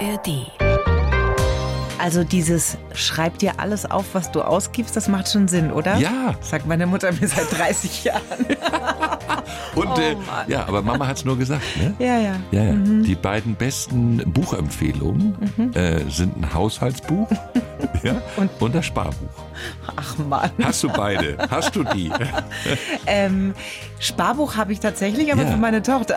ARD. Also dieses schreib dir alles auf, was du ausgibst, das macht schon Sinn, oder? Ja. Sagt meine Mutter mir seit 30 Jahren. Und Oh äh, ja, aber Mama hat es nur gesagt. Ne? ja, ja. Ja, ja. Die beiden besten Buchempfehlungen Mhm. äh, sind ein Haushaltsbuch ja, und, das Sparbuch. Ach Mann. Hast du beide? Hast du die? Ähm, Sparbuch habe ich tatsächlich, aber Ja. für meine Tochter.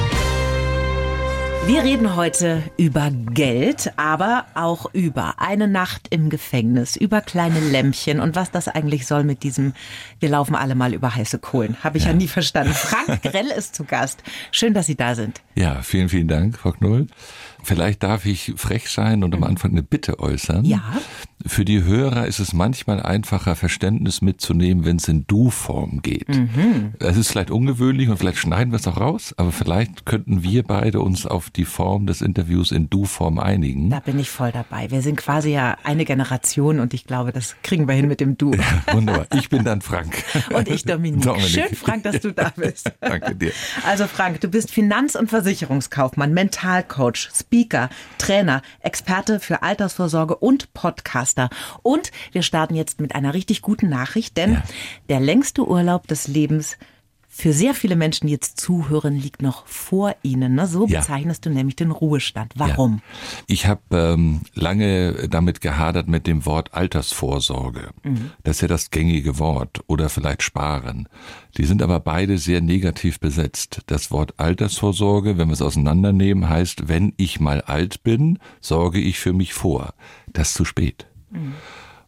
Wir reden heute über Geld, aber auch über eine Nacht im Gefängnis, über kleine Lämpchen und was das eigentlich soll mit diesem, wir laufen alle mal über heiße Kohlen. Habe ich ja. nie verstanden. Frank Grell ist zu Gast. Schön, dass Sie da sind. Ja, vielen, vielen Dank, Frau Knoll. Vielleicht darf ich frech sein und am Anfang eine Bitte äußern. Ja. Für die Hörer ist es manchmal einfacher, Verständnis mitzunehmen, wenn es in Du-Form geht. Es ist vielleicht ungewöhnlich und vielleicht schneiden wir es auch raus, aber vielleicht könnten wir beide uns auf die Form des Interviews in Du-Form einigen. Da bin ich voll dabei. Wir sind quasi ja eine Generation und ich glaube, das kriegen wir hin mit dem Du. Wunderbar. Ich bin dann Frank. Und ich Dominik. Dominik. Schön, Frank, dass du da bist. Danke dir. Also Frank, du bist Finanz- und Versicherungskaufmann, Mentalcoach, Speaker, Trainer, Experte für Altersvorsorge und Podcaster. Und wir starten jetzt mit einer richtig guten Nachricht, denn Ja. der längste Urlaub des Lebens für sehr viele Menschen, die jetzt zuhören, liegt noch vor ihnen. Ne? So Ja. bezeichnest du nämlich den Ruhestand. Warum? Ja. Ich habe ähm, lange damit gehadert mit dem Wort Altersvorsorge. Das ist ja das gängige Wort oder vielleicht Sparen. Die sind aber beide sehr negativ besetzt. Das Wort Altersvorsorge, wenn wir es auseinandernehmen, heißt, wenn ich mal alt bin, sorge ich für mich vor. Das ist zu spät.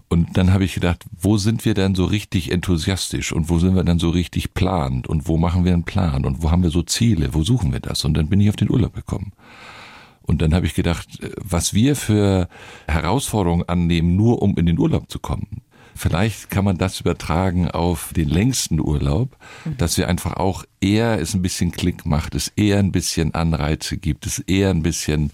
Und dann habe ich gedacht, wo sind wir denn so richtig enthusiastisch und wo sind wir dann so richtig planend und wo machen wir einen Plan und wo haben wir so Ziele, wo suchen wir das? Und dann bin ich auf den Urlaub gekommen. Und dann habe ich gedacht, äh, was wir für Herausforderungen annehmen, nur um in den Urlaub zu kommen. Vielleicht kann man das übertragen auf den längsten Urlaub, dass wir einfach auch eher es ein bisschen Klick macht, es eher ein bisschen Anreize gibt, es eher ein bisschen,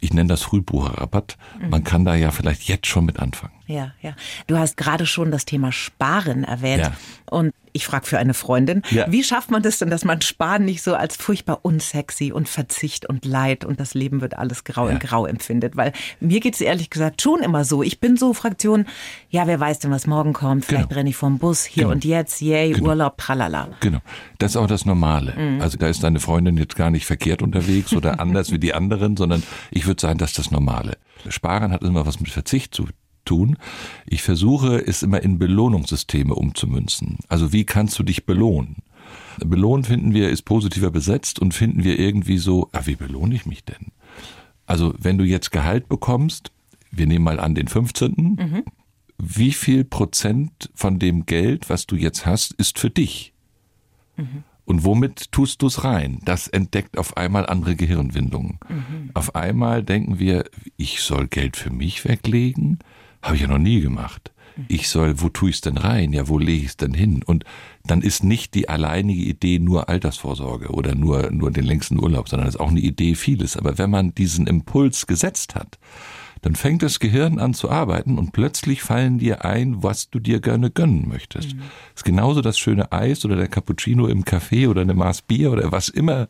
ich nenne das Frühbucherrabatt. Man kann da ja vielleicht jetzt schon mit anfangen. Ja, ja. Du hast gerade schon das Thema Sparen erwähnt. Ja. Und ich frage für eine Freundin, Ja. wie schafft man das denn, dass man Sparen nicht so als furchtbar unsexy und Verzicht und Leid und das Leben wird alles grau in Ja. grau empfindet? Weil mir geht's ehrlich gesagt schon immer so. Ich bin so Fraktion, ja, wer weiß denn, was morgen kommt. Vielleicht Genau. renne ich vom Bus, hier Genau. und jetzt, yay, Genau. Urlaub, tralala. Genau. Das ist auch das Normale. Also da ist deine Freundin jetzt gar nicht verkehrt unterwegs oder anders wie die anderen, sondern ich würde sagen, das ist das Normale. Sparen hat immer was mit Verzicht zu tun. Ich versuche es immer in Belohnungssysteme umzumünzen. Also wie kannst du dich belohnen? Belohnen finden wir ist positiver besetzt und finden wir irgendwie so, ah, wie belohne ich mich denn? Also wenn du jetzt Gehalt bekommst, wir nehmen mal an den 15. Wie viel Prozent von dem Geld, was du jetzt hast, ist für dich? Und womit tust du es rein? Das entdeckt auf einmal andere Gehirnwindungen. Auf einmal denken wir, ich soll Geld für mich weglegen? Habe ich ja noch nie gemacht. Ich soll, wo tue ich es denn rein? Ja, wo lege ich es denn hin? Und dann ist nicht die alleinige Idee nur Altersvorsorge oder nur, nur den längsten Urlaub, sondern es ist auch eine Idee vieles. Aber wenn man diesen Impuls gesetzt hat, dann fängt das Gehirn an zu arbeiten und plötzlich fallen dir ein, was du dir gerne gönnen möchtest. Mhm. ist genauso das schöne Eis oder der Cappuccino im Café oder eine Maß Bier oder was immer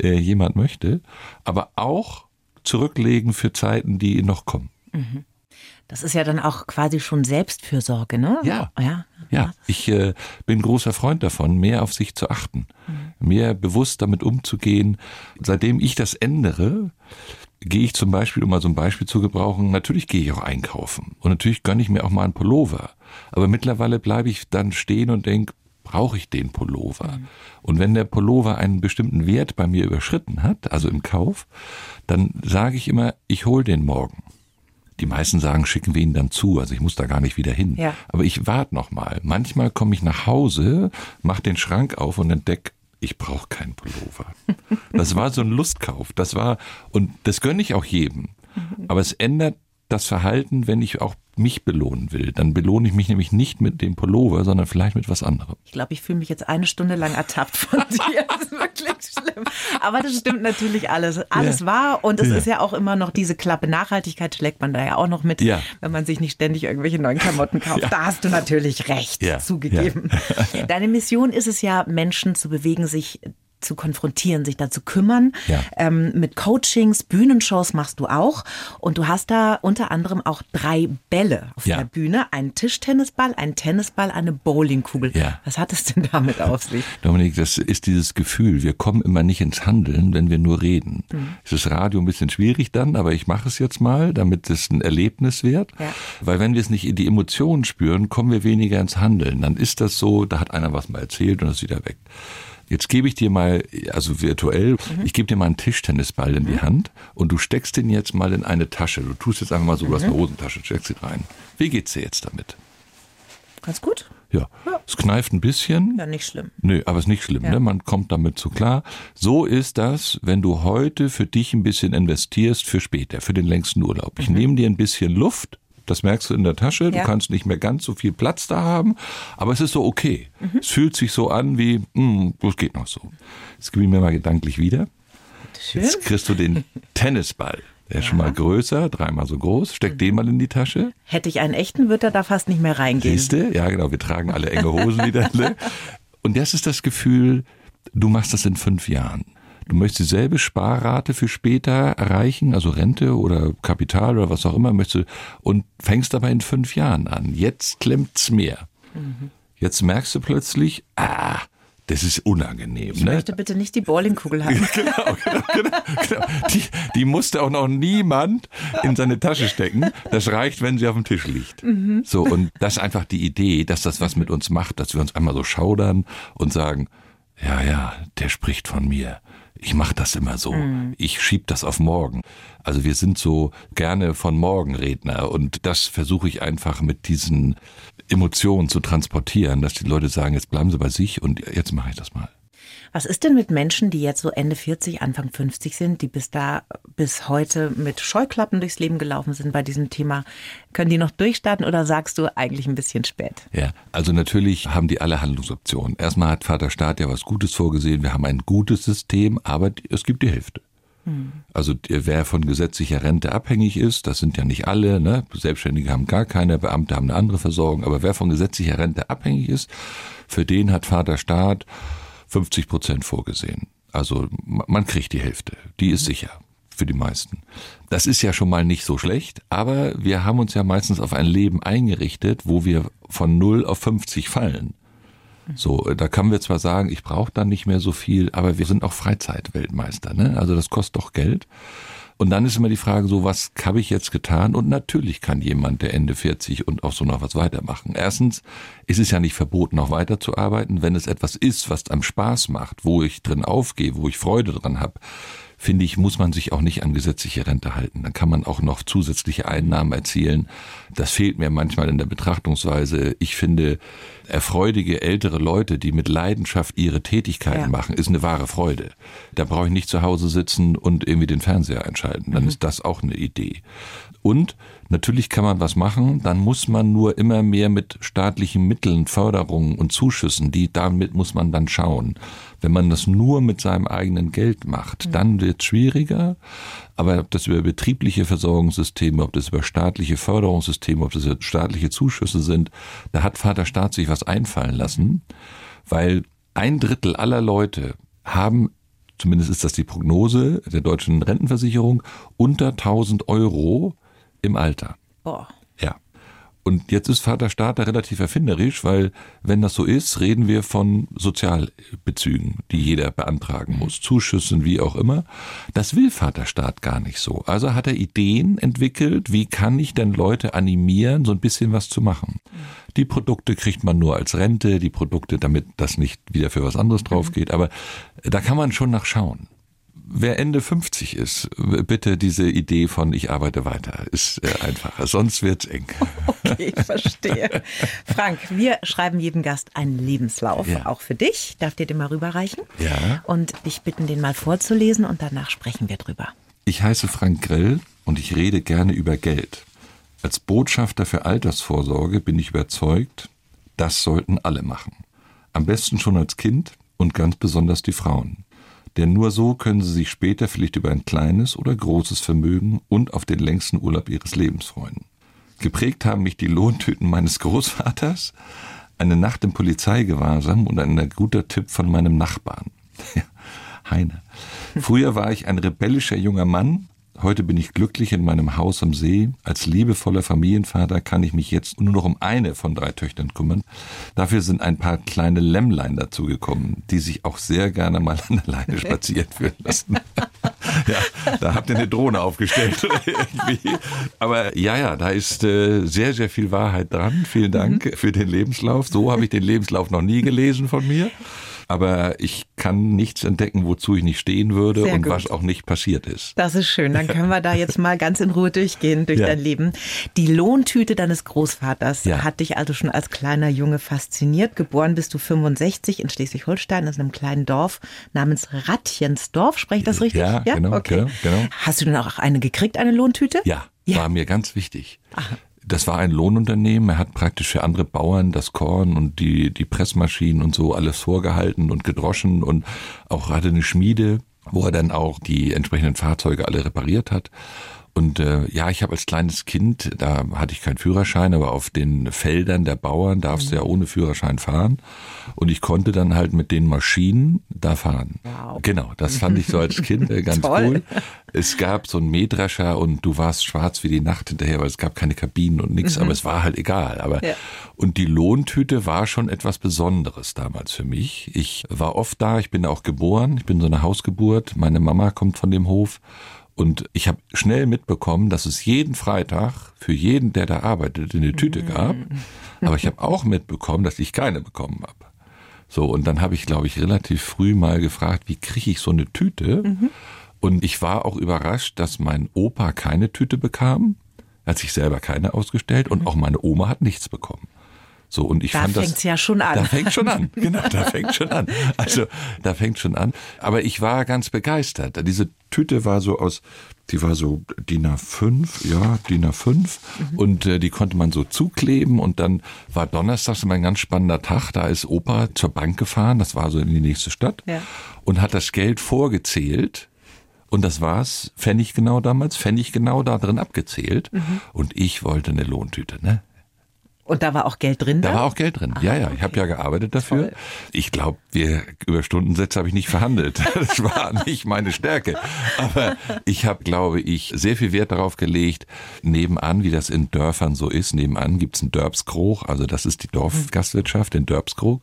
äh, jemand möchte, aber auch zurücklegen für Zeiten, die noch kommen. Das ist ja dann auch quasi schon Selbstfürsorge, ne? Ja. Ja. Ja, ich äh, bin großer Freund davon, mehr auf sich zu achten, mehr bewusst damit umzugehen. Seitdem ich das ändere, gehe ich zum Beispiel, um mal so ein Beispiel zu gebrauchen, natürlich gehe ich auch einkaufen und natürlich gönne ich mir auch mal einen Pullover. Aber mittlerweile bleibe ich dann stehen und denke, brauche ich den Pullover? Und wenn der Pullover einen bestimmten Wert bei mir überschritten hat, also im Kauf, dann sage ich immer, ich hol den morgen. Die meisten sagen, schicken wir ihn dann zu, also ich muss da gar nicht wieder hin. Ja. Aber ich warte noch mal. Manchmal komme ich nach Hause, mach den Schrank auf und entdecke, ich brauche keinen Pullover. Das war so ein Lustkauf. Das war und das gönne ich auch jedem. Aber es ändert das Verhalten, wenn ich auch mich belohnen will, dann belohne ich mich nämlich nicht mit dem Pullover, sondern vielleicht mit was anderem. Ich glaube, ich fühle mich jetzt eine Stunde lang ertappt von dir. Das ist wirklich schlimm. Aber das stimmt natürlich alles. Alles ja. wahr. Und es ja. ist ja auch immer noch diese Klappe Nachhaltigkeit schlägt man da ja auch noch mit, ja. wenn man sich nicht ständig irgendwelche neuen Klamotten kauft. Da hast du natürlich recht zugegeben. Deine Mission ist es ja, Menschen zu bewegen, sich zu konfrontieren, sich da zu kümmern. Ja. Ähm, mit Coachings, Bühnenshows machst du auch. Und du hast da unter anderem auch drei Bälle auf ja. der Bühne. Einen Tischtennisball, einen Tennisball, eine Bowlingkugel. Ja. Was hat es denn damit auf sich? Dominik, das ist dieses Gefühl, wir kommen immer nicht ins Handeln, wenn wir nur reden. Mhm. Es ist Radio ein bisschen schwierig dann, aber ich mache es jetzt mal, damit es ein Erlebnis wird. Ja. Weil wenn wir es nicht in die Emotionen spüren, kommen wir weniger ins Handeln. Dann ist das so, da hat einer was mal erzählt und das ist wieder weg. Jetzt gebe ich dir mal, also virtuell, mhm. ich gebe dir mal einen Tischtennisball in die mhm. Hand und du steckst den jetzt mal in eine Tasche. Du tust jetzt einfach mal so, du hast eine mhm. Hosentasche, steckst sie rein. Wie geht's dir jetzt damit? Ganz gut. Ja. ja. Es kneift ein bisschen. Ja, nicht schlimm. Nö, aber es ist nicht schlimm, ja. ne? Man kommt damit so klar. So ist das, wenn du heute für dich ein bisschen investierst für später, für den längsten Urlaub. Ich mhm. nehme dir ein bisschen Luft das merkst du in der Tasche. Du kannst nicht mehr ganz so viel Platz da haben, aber es ist so okay. Mhm. Es fühlt sich so an wie, mh, hm, das geht noch so. Jetzt gib ich mir mal gedanklich wieder. Schön. Jetzt kriegst du den Tennisball. Der ist ja. schon mal größer, dreimal so groß. Steck mhm. den mal in die Tasche. Hätte ich einen echten, würde er da fast nicht mehr reingehen. Siehste? Ja, genau. Wir tragen alle enge Hosen wieder. Ne? Und das ist das Gefühl, du machst das in fünf Jahren. Du möchtest dieselbe Sparrate für später erreichen, also Rente oder Kapital oder was auch immer möchtest und fängst aber in fünf Jahren an. Jetzt klemmt's mehr. Mhm. Jetzt merkst du plötzlich, ah, das ist unangenehm. Ich ne? möchte bitte nicht die Bowlingkugel haben. genau, genau, genau, genau. Die, die musste auch noch niemand in seine Tasche stecken. Das reicht, wenn sie auf dem Tisch liegt. Mhm. So, und das ist einfach die Idee, dass das was mit uns macht, dass wir uns einmal so schaudern und sagen, ja, ja, der spricht von mir ich mache das immer so. Mhm. Ich schieb das auf morgen. Also wir sind so gerne von morgen Redner und das versuche ich einfach mit diesen Emotionen zu transportieren, dass die Leute sagen, jetzt bleiben sie bei sich und jetzt mache ich das mal. Was ist denn mit Menschen, die jetzt so Ende 40, Anfang 50 sind, die bis da, bis heute mit Scheuklappen durchs Leben gelaufen sind bei diesem Thema? Können die noch durchstarten oder sagst du eigentlich ein bisschen spät? Ja, also natürlich haben die alle Handlungsoptionen. Erstmal hat Vater Staat ja was Gutes vorgesehen. Wir haben ein gutes System, aber es gibt die Hälfte. Hm. Also wer von gesetzlicher Rente abhängig ist, das sind ja nicht alle, ne? Selbstständige haben gar keine, Beamte haben eine andere Versorgung, aber wer von gesetzlicher Rente abhängig ist, für den hat Vater Staat 50 Prozent vorgesehen. Also man kriegt die Hälfte. Die ist sicher für die meisten. Das ist ja schon mal nicht so schlecht, aber wir haben uns ja meistens auf ein Leben eingerichtet, wo wir von 0 auf 50 fallen. So, da können wir zwar sagen, ich brauche dann nicht mehr so viel, aber wir sind auch Freizeitweltmeister, ne? Also das kostet doch Geld. Und dann ist immer die Frage so, was habe ich jetzt getan? Und natürlich kann jemand, der Ende 40 und auch so noch was weitermachen. Erstens ist es ja nicht verboten, noch weiterzuarbeiten. Wenn es etwas ist, was einem Spaß macht, wo ich drin aufgehe, wo ich Freude dran habe, finde ich, muss man sich auch nicht an gesetzliche Rente halten. Dann kann man auch noch zusätzliche Einnahmen erzielen. Das fehlt mir manchmal in der Betrachtungsweise. Ich finde, erfreudige ältere Leute, die mit Leidenschaft ihre Tätigkeiten ja. machen, ist eine wahre Freude. Da brauche ich nicht zu Hause sitzen und irgendwie den Fernseher einschalten. Dann mhm. ist das auch eine Idee. Und natürlich kann man was machen, dann muss man nur immer mehr mit staatlichen Mitteln, Förderungen und Zuschüssen, die damit muss man dann schauen. Wenn man das nur mit seinem eigenen Geld macht, mhm. dann wird es schwieriger. Aber ob das über betriebliche Versorgungssysteme, ob das über staatliche Förderungssysteme, ob das über staatliche Zuschüsse sind, da hat Vater Staat sich was einfallen lassen, weil ein Drittel aller Leute haben zumindest ist das die Prognose der deutschen Rentenversicherung, unter 1000 Euro im Alter. Boah. Und jetzt ist Vater Staat da relativ erfinderisch, weil wenn das so ist, reden wir von Sozialbezügen, die jeder beantragen muss, Zuschüssen, wie auch immer. Das will Vater Staat gar nicht so. Also hat er Ideen entwickelt, wie kann ich denn Leute animieren, so ein bisschen was zu machen. Die Produkte kriegt man nur als Rente, die Produkte, damit das nicht wieder für was anderes drauf geht. Aber da kann man schon nachschauen wer Ende 50 ist, bitte diese Idee von ich arbeite weiter ist äh, einfacher, sonst wird's eng. Okay, ich verstehe. Frank, wir schreiben jedem Gast einen Lebenslauf, ja. auch für dich. Darf dir den mal rüberreichen? Ja. Und dich bitten, den mal vorzulesen und danach sprechen wir drüber. Ich heiße Frank Grill und ich rede gerne über Geld. Als Botschafter für Altersvorsorge bin ich überzeugt, das sollten alle machen. Am besten schon als Kind und ganz besonders die Frauen. Denn nur so können sie sich später vielleicht über ein kleines oder großes Vermögen und auf den längsten Urlaub ihres Lebens freuen. Geprägt haben mich die Lohntüten meines Großvaters, eine Nacht im Polizeigewahrsam und ein guter Tipp von meinem Nachbarn. Heine. Früher war ich ein rebellischer junger Mann, Heute bin ich glücklich in meinem Haus am See. Als liebevoller Familienvater kann ich mich jetzt nur noch um eine von drei Töchtern kümmern. Dafür sind ein paar kleine Lämmlein dazugekommen, die sich auch sehr gerne mal an der Leine spazieren führen lassen. ja, da habt ihr eine Drohne aufgestellt. Aber ja, ja, da ist äh, sehr, sehr viel Wahrheit dran. Vielen Dank mhm. für den Lebenslauf. So habe ich den Lebenslauf noch nie gelesen von mir aber ich kann nichts entdecken, wozu ich nicht stehen würde Sehr und gut. was auch nicht passiert ist. Das ist schön. Dann können wir da jetzt mal ganz in Ruhe durchgehen durch ja. dein Leben. Die Lohntüte deines Großvaters ja. hat dich also schon als kleiner Junge fasziniert. Geboren bist du 65 in Schleswig-Holstein, in einem kleinen Dorf namens Ratjensdorf. Spreche ich das richtig? Ja, ja? genau, okay. genau, genau. Hast du denn auch eine gekriegt, eine Lohntüte? Ja, ja. war mir ganz wichtig. Ach. Das war ein Lohnunternehmen. Er hat praktisch für andere Bauern das Korn und die, die Pressmaschinen und so alles vorgehalten und gedroschen und auch hatte eine Schmiede, wo er dann auch die entsprechenden Fahrzeuge alle repariert hat. Und äh, ja, ich habe als kleines Kind, da hatte ich keinen Führerschein, aber auf den Feldern der Bauern darfst du ja ohne Führerschein fahren. Und ich konnte dann halt mit den Maschinen da fahren. Wow. Genau, das fand ich so als Kind äh, ganz cool. Es gab so einen Mähdrescher und du warst schwarz wie die Nacht hinterher, weil es gab keine Kabinen und nichts, mhm. aber es war halt egal. Aber ja. und die Lohntüte war schon etwas Besonderes damals für mich. Ich war oft da, ich bin auch geboren, ich bin so eine Hausgeburt. Meine Mama kommt von dem Hof. Und ich habe schnell mitbekommen, dass es jeden Freitag für jeden, der da arbeitet, eine Tüte mhm. gab. Aber ich habe auch mitbekommen, dass ich keine bekommen habe. So, und dann habe ich, glaube ich, relativ früh mal gefragt, wie kriege ich so eine Tüte? Mhm. Und ich war auch überrascht, dass mein Opa keine Tüte bekam. Er hat sich selber keine ausgestellt und mhm. auch meine Oma hat nichts bekommen. So, und ich da fand fängt's das, ja schon an. Da fängt schon an. Genau, da fängt schon an. Also, da fängt schon an. Aber ich war ganz begeistert. Diese Tüte war so aus, die war so DIN A5, ja, DIN A5. Mhm. Und äh, die konnte man so zukleben. Und dann war Donnerstags immer ein ganz spannender Tag. Da ist Opa zur Bank gefahren. Das war so in die nächste Stadt. Ja. Und hat das Geld vorgezählt. Und das war's, Pfennig genau damals, Pfennig genau da drin abgezählt. Mhm. Und ich wollte eine Lohntüte, ne? Und da war auch Geld drin? Da, da war auch Geld drin. Ah, ja, ja. Ich habe ja gearbeitet dafür. Toll. Ich glaube, wir über Stundensätze habe ich nicht verhandelt. Das war nicht meine Stärke. Aber ich habe, glaube ich, sehr viel Wert darauf gelegt. Nebenan, wie das in Dörfern so ist, nebenan gibt's einen Dörpskrog. Also das ist die Dorfgastwirtschaft, den Dörpskrog.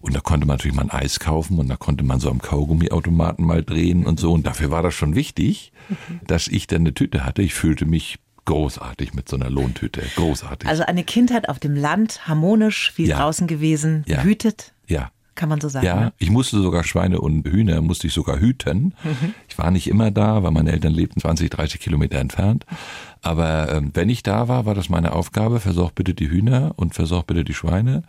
Und da konnte man natürlich mal ein Eis kaufen und da konnte man so am Kaugummiautomaten mal drehen und so. Und dafür war das schon wichtig, mhm. dass ich dann eine Tüte hatte. Ich fühlte mich großartig mit so einer Lohntüte. Großartig. Also eine Kindheit auf dem Land, harmonisch wie ja. draußen gewesen, ja. behütet. Ja. Kann man so sagen. Ja, ne? ich musste sogar Schweine und Hühner, musste ich sogar hüten. Mhm. Ich war nicht immer da, weil meine Eltern lebten 20, 30 Kilometer entfernt. Aber ähm, wenn ich da war, war das meine Aufgabe, versorg bitte die Hühner und versorg bitte die Schweine.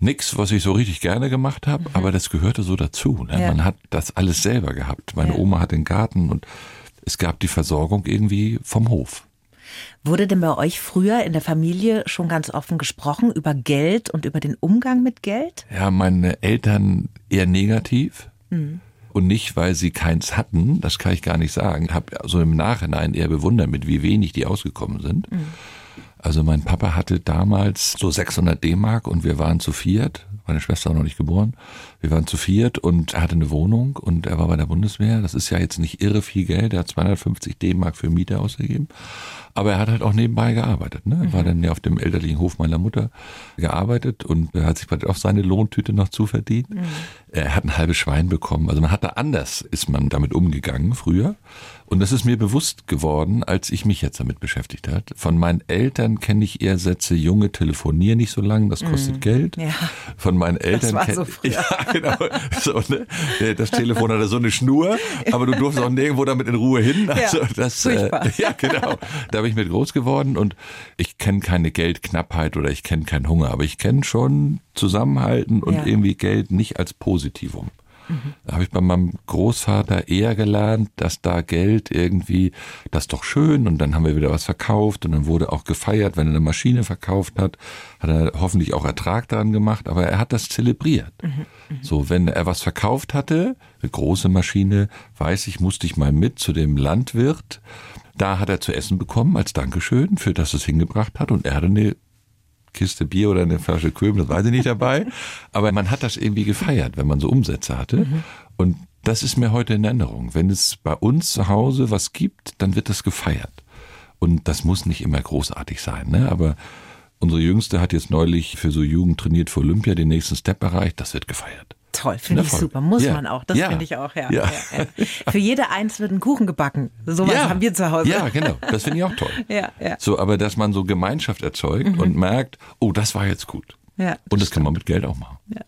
Nix, was ich so richtig gerne gemacht habe, mhm. aber das gehörte so dazu. Ne? Ja. Man hat das alles selber gehabt. Meine ja. Oma hat den Garten und es gab die Versorgung irgendwie vom Hof. Wurde denn bei euch früher in der Familie schon ganz offen gesprochen über Geld und über den Umgang mit Geld? Ja, meine Eltern eher negativ. Mhm. Und nicht, weil sie keins hatten, das kann ich gar nicht sagen. Ich habe so im Nachhinein eher bewundert, mit wie wenig die ausgekommen sind. Mhm. Also mein Papa hatte damals so 600 D-Mark und wir waren zu viert. Meine Schwester war noch nicht geboren. Wir waren zu viert und er hatte eine Wohnung und er war bei der Bundeswehr. Das ist ja jetzt nicht irre viel Geld. Er hat 250 D-Mark für Miete ausgegeben. Aber er hat halt auch nebenbei gearbeitet. Ne? Er war mhm. dann ja auf dem elterlichen Hof meiner Mutter gearbeitet und er hat sich auch seine Lohntüte noch zuverdient. Mhm. Er hat ein halbes Schwein bekommen. Also man hat da anders, ist man damit umgegangen früher. Und das ist mir bewusst geworden, als ich mich jetzt damit beschäftigt hat. Von meinen Eltern kenne ich eher Sätze, Junge, telefonier nicht so lange, das kostet mm, Geld. Ja. Von meinen Eltern war so früher. Ja, genau. So, ne? Das Telefon hatte so eine Schnur, aber du durfst auch nirgendwo damit in Ruhe hin. Also ja, das, äh, ja, genau. Da bin ich mit groß geworden und ich kenne keine Geldknappheit oder ich kenne keinen Hunger, aber ich kenne schon Zusammenhalten und ja. irgendwie Geld nicht als Positivum. Da habe ich bei meinem Großvater eher gelernt, dass da Geld irgendwie, das ist doch schön und dann haben wir wieder was verkauft und dann wurde auch gefeiert, wenn er eine Maschine verkauft hat, hat er hoffentlich auch Ertrag daran gemacht, aber er hat das zelebriert. So, wenn er was verkauft hatte, eine große Maschine, weiß ich, musste ich mal mit zu dem Landwirt. Da hat er zu essen bekommen als Dankeschön für das es hingebracht hat und er hatte eine Kiste Bier oder eine Flasche Köben, das weiß ich nicht dabei. Aber man hat das irgendwie gefeiert, wenn man so Umsätze hatte. Mhm. Und das ist mir heute in Erinnerung. Wenn es bei uns zu Hause was gibt, dann wird das gefeiert. Und das muss nicht immer großartig sein, ne? Aber unsere Jüngste hat jetzt neulich für so Jugend trainiert für Olympia den nächsten Step erreicht. Das wird gefeiert. Toll, finde ich super. Muss ja. man auch. Das ja. finde ich auch, ja. ja. Für jede eins wird ein Kuchen gebacken. So was haben wir zu Hause. Ja, genau. Das finde ich auch toll. ja, ja. So, aber dass man so Gemeinschaft erzeugt mhm. und merkt, oh, das war jetzt gut. Ja, und das kann man mit Geld auch machen. Ja.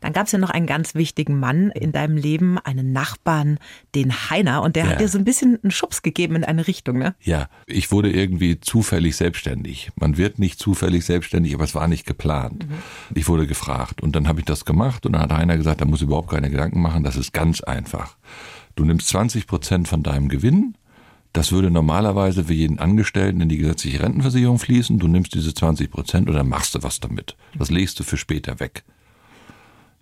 Dann gab es ja noch einen ganz wichtigen Mann in deinem Leben, einen Nachbarn, den Heiner, und der ja. hat dir so ein bisschen einen Schubs gegeben in eine Richtung, ne? Ja, ich wurde irgendwie zufällig selbstständig. Man wird nicht zufällig selbstständig, aber es war nicht geplant. Mhm. Ich wurde gefragt und dann habe ich das gemacht und dann hat Heiner gesagt, da muss überhaupt keine Gedanken machen, das ist ganz einfach. Du nimmst 20 Prozent von deinem Gewinn das würde normalerweise für jeden Angestellten in die gesetzliche Rentenversicherung fließen. Du nimmst diese 20 Prozent und dann machst du was damit. Das legst du für später weg.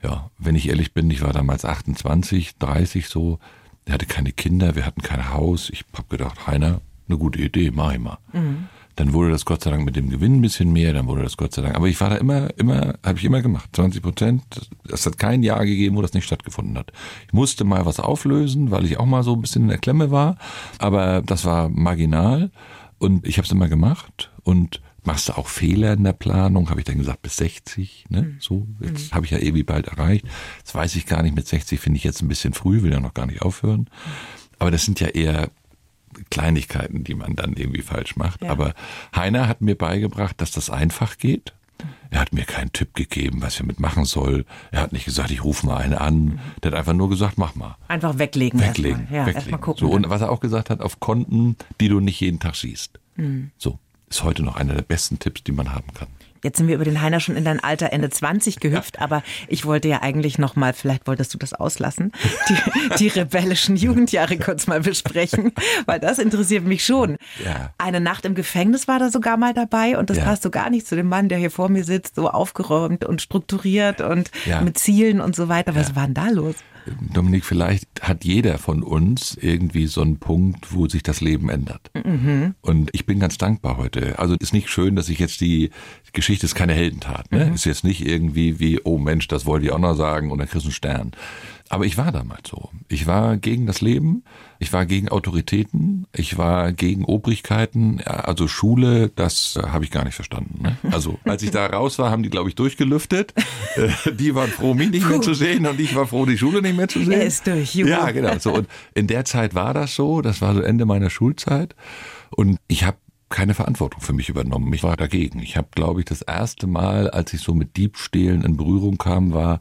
Ja, wenn ich ehrlich bin, ich war damals 28, 30 so. Er hatte keine Kinder, wir hatten kein Haus. Ich habe gedacht, Heiner, eine gute Idee, mach ich mal. Mhm. Dann wurde das Gott sei Dank mit dem Gewinn ein bisschen mehr, dann wurde das Gott sei Dank. Aber ich war da immer, immer, habe ich immer gemacht. 20 Prozent. Es hat kein Jahr gegeben, wo das nicht stattgefunden hat. Ich musste mal was auflösen, weil ich auch mal so ein bisschen in der Klemme war. Aber das war marginal und ich habe es immer gemacht und machst du auch Fehler in der Planung? Habe ich dann gesagt, bis 60, ne? Mhm. So, jetzt mhm. habe ich ja ewig bald erreicht. Das weiß ich gar nicht, mit 60 finde ich jetzt ein bisschen früh, will ja noch gar nicht aufhören. Aber das sind ja eher Kleinigkeiten, die man dann irgendwie falsch macht. Ja. Aber Heiner hat mir beigebracht, dass das einfach geht. Er hat mir keinen Tipp gegeben, was ich damit machen soll. Er hat nicht gesagt, ich rufe mal einen an. Mhm. Der hat einfach nur gesagt, mach mal. Einfach weglegen. Weglegen. Erstmal. Ja, weglegen. Erst mal gucken. So, und was er auch gesagt hat, auf Konten, die du nicht jeden Tag siehst. Mhm. So. Ist heute noch einer der besten Tipps, die man haben kann. Jetzt sind wir über den Heiner schon in dein Alter Ende 20 gehüpft, ja. aber ich wollte ja eigentlich noch mal, vielleicht wolltest du das auslassen, die, die rebellischen Jugendjahre kurz mal besprechen, weil das interessiert mich schon. Ja. Eine Nacht im Gefängnis war da sogar mal dabei und das ja. passt so gar nicht zu dem Mann, der hier vor mir sitzt, so aufgeräumt und strukturiert und mit Zielen und so weiter. Was war denn da los? Dominik, vielleicht hat jeder von uns irgendwie so einen Punkt, wo sich das Leben ändert. Mhm. Und ich bin ganz dankbar heute. Also ist nicht schön, dass ich jetzt die Geschichte ist keine Heldentat. Ne? Mhm. Ist jetzt nicht irgendwie wie, oh Mensch, das wollte ich auch noch sagen und dann kriegst du einen Stern. Aber ich war damals so. Ich war gegen das Leben, ich war gegen Autoritäten, ich war gegen Obrigkeiten. Also Schule, das äh, habe ich gar nicht verstanden. Ne? Also als ich da raus war, haben die, glaube ich, durchgelüftet. Äh, die waren froh, mich nicht mehr zu sehen und ich war froh, die Schule nicht mehr zu sehen. Er ist durch. Juhu. Ja, genau. So, und in der Zeit war das so. Das war so Ende meiner Schulzeit. Und ich habe keine Verantwortung für mich übernommen. Ich war dagegen. Ich habe, glaube ich, das erste Mal, als ich so mit Diebstählen in Berührung kam, war,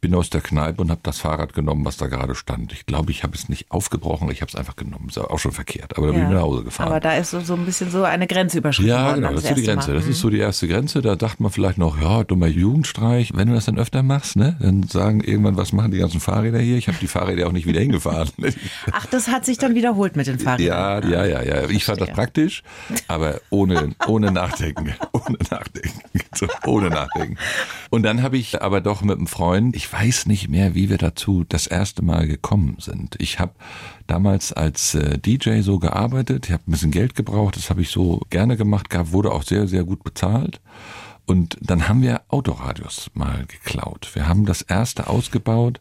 bin aus der Kneipe und habe das Fahrrad genommen, was da gerade stand. Ich glaube, ich habe es nicht aufgebrochen, ich habe es einfach genommen. Ist auch schon verkehrt, aber da bin ich nach Hause gefahren. Aber da ist so, so ein bisschen so eine Grenzüberschreitung. überschritten Ja, genau, das, das ist so die Grenze. Mal. Das ist so die erste Grenze. Da dachte man vielleicht noch, ja, dummer Jugendstreich. Wenn du das dann öfter machst, ne, dann sagen irgendwann, was machen die ganzen Fahrräder hier? Ich habe die Fahrräder auch nicht wieder hingefahren. Ach, das hat sich dann wiederholt mit den Fahrrädern. Ja, ja, ja, ja. Ich fand das praktisch, aber ohne, ohne Nachdenken. Ohne Nachdenken. So, ohne Nachdenken. Und dann habe ich aber doch mit einem Freund, ich weiß nicht mehr, wie wir dazu das erste Mal gekommen sind. Ich habe damals als äh, DJ so gearbeitet, ich habe ein bisschen Geld gebraucht, das habe ich so gerne gemacht gehabt, wurde auch sehr, sehr gut bezahlt. Und dann haben wir Autoradios mal geklaut. Wir haben das erste ausgebaut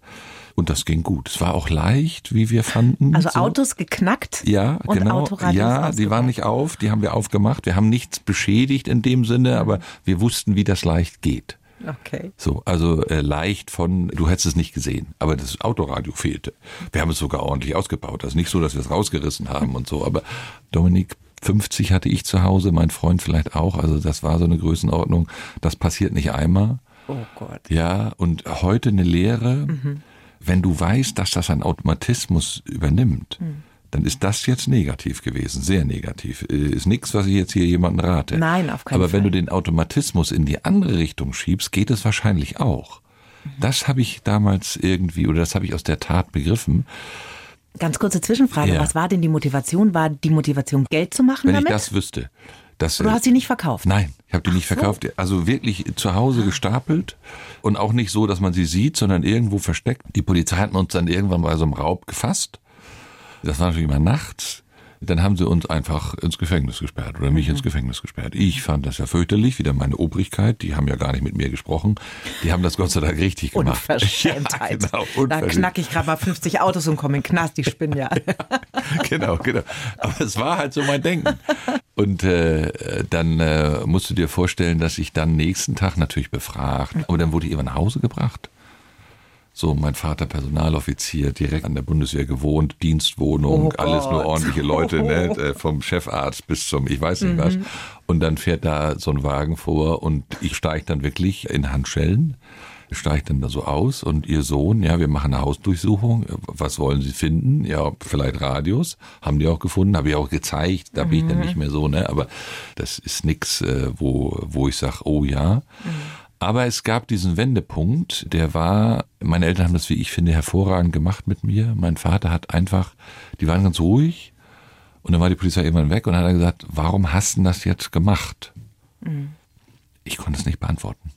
und das ging gut. Es war auch leicht, wie wir fanden. Also so. Autos geknackt? Ja, und genau. Autoradios ja, die waren nicht auf, die haben wir aufgemacht. Wir haben nichts beschädigt in dem Sinne, aber wir wussten, wie das leicht geht. Okay. So, also äh, leicht von, du hättest es nicht gesehen, aber das Autoradio fehlte. Wir haben es sogar ordentlich ausgebaut. Also nicht so, dass wir es rausgerissen haben und so, aber Dominik, 50 hatte ich zu Hause, mein Freund vielleicht auch. Also das war so eine Größenordnung. Das passiert nicht einmal. Oh Gott. Ja, und heute eine Lehre, mhm. wenn du weißt, dass das ein Automatismus übernimmt. Mhm dann ist das jetzt negativ gewesen, sehr negativ. Äh, ist nichts, was ich jetzt hier jemandem rate. Nein, auf keinen Aber Fall. wenn du den Automatismus in die andere Richtung schiebst, geht es wahrscheinlich auch. Das habe ich damals irgendwie, oder das habe ich aus der Tat begriffen. Ganz kurze Zwischenfrage. Ja. Was war denn die Motivation? War die Motivation, Geld zu machen Wenn damit? ich das wüsste. Das, du hast sie nicht verkauft? Nein, ich habe die nicht so. verkauft. Also wirklich zu Hause gestapelt und auch nicht so, dass man sie sieht, sondern irgendwo versteckt. Die Polizei hat uns dann irgendwann bei so einem Raub gefasst. Das war natürlich immer nachts. Dann haben sie uns einfach ins Gefängnis gesperrt oder mich Mhm. ins Gefängnis gesperrt. Ich fand das ja fürchterlich, wieder meine Obrigkeit, die haben ja gar nicht mit mir gesprochen. Die haben das Gott sei Dank richtig gemacht. Unverschämtheit. Ja, genau, da unverschämt. knack ich gerade mal 50 Autos und komme in den Knast, die spinnen ja. genau, genau. Aber es war halt so mein Denken. Und äh, dann äh, musst du dir vorstellen, dass ich dann nächsten Tag natürlich befragt, aber dann wurde ich immer nach Hause gebracht. So, mein Vater Personaloffizier, direkt an der Bundeswehr gewohnt, Dienstwohnung, Oh alles nur ordentliche Leute, ne? äh, vom Chefarzt bis zum, ich weiß nicht was. Und dann fährt da so ein Wagen vor und ich steige dann wirklich in Handschellen, steige dann da so aus und ihr Sohn, ja, wir machen eine Hausdurchsuchung, was wollen Sie finden? Ja, vielleicht Radios, haben die auch gefunden, habe ich auch gezeigt, da bin ich dann nicht mehr so, ne? Aber das ist nix, äh, wo, wo ich sage, oh ja. Aber es gab diesen Wendepunkt, der war, meine Eltern haben das, wie ich finde, hervorragend gemacht mit mir. Mein Vater hat einfach, die waren ganz ruhig und dann war die Polizei irgendwann weg und hat er gesagt, warum hast du das jetzt gemacht? Ich konnte es nicht beantworten.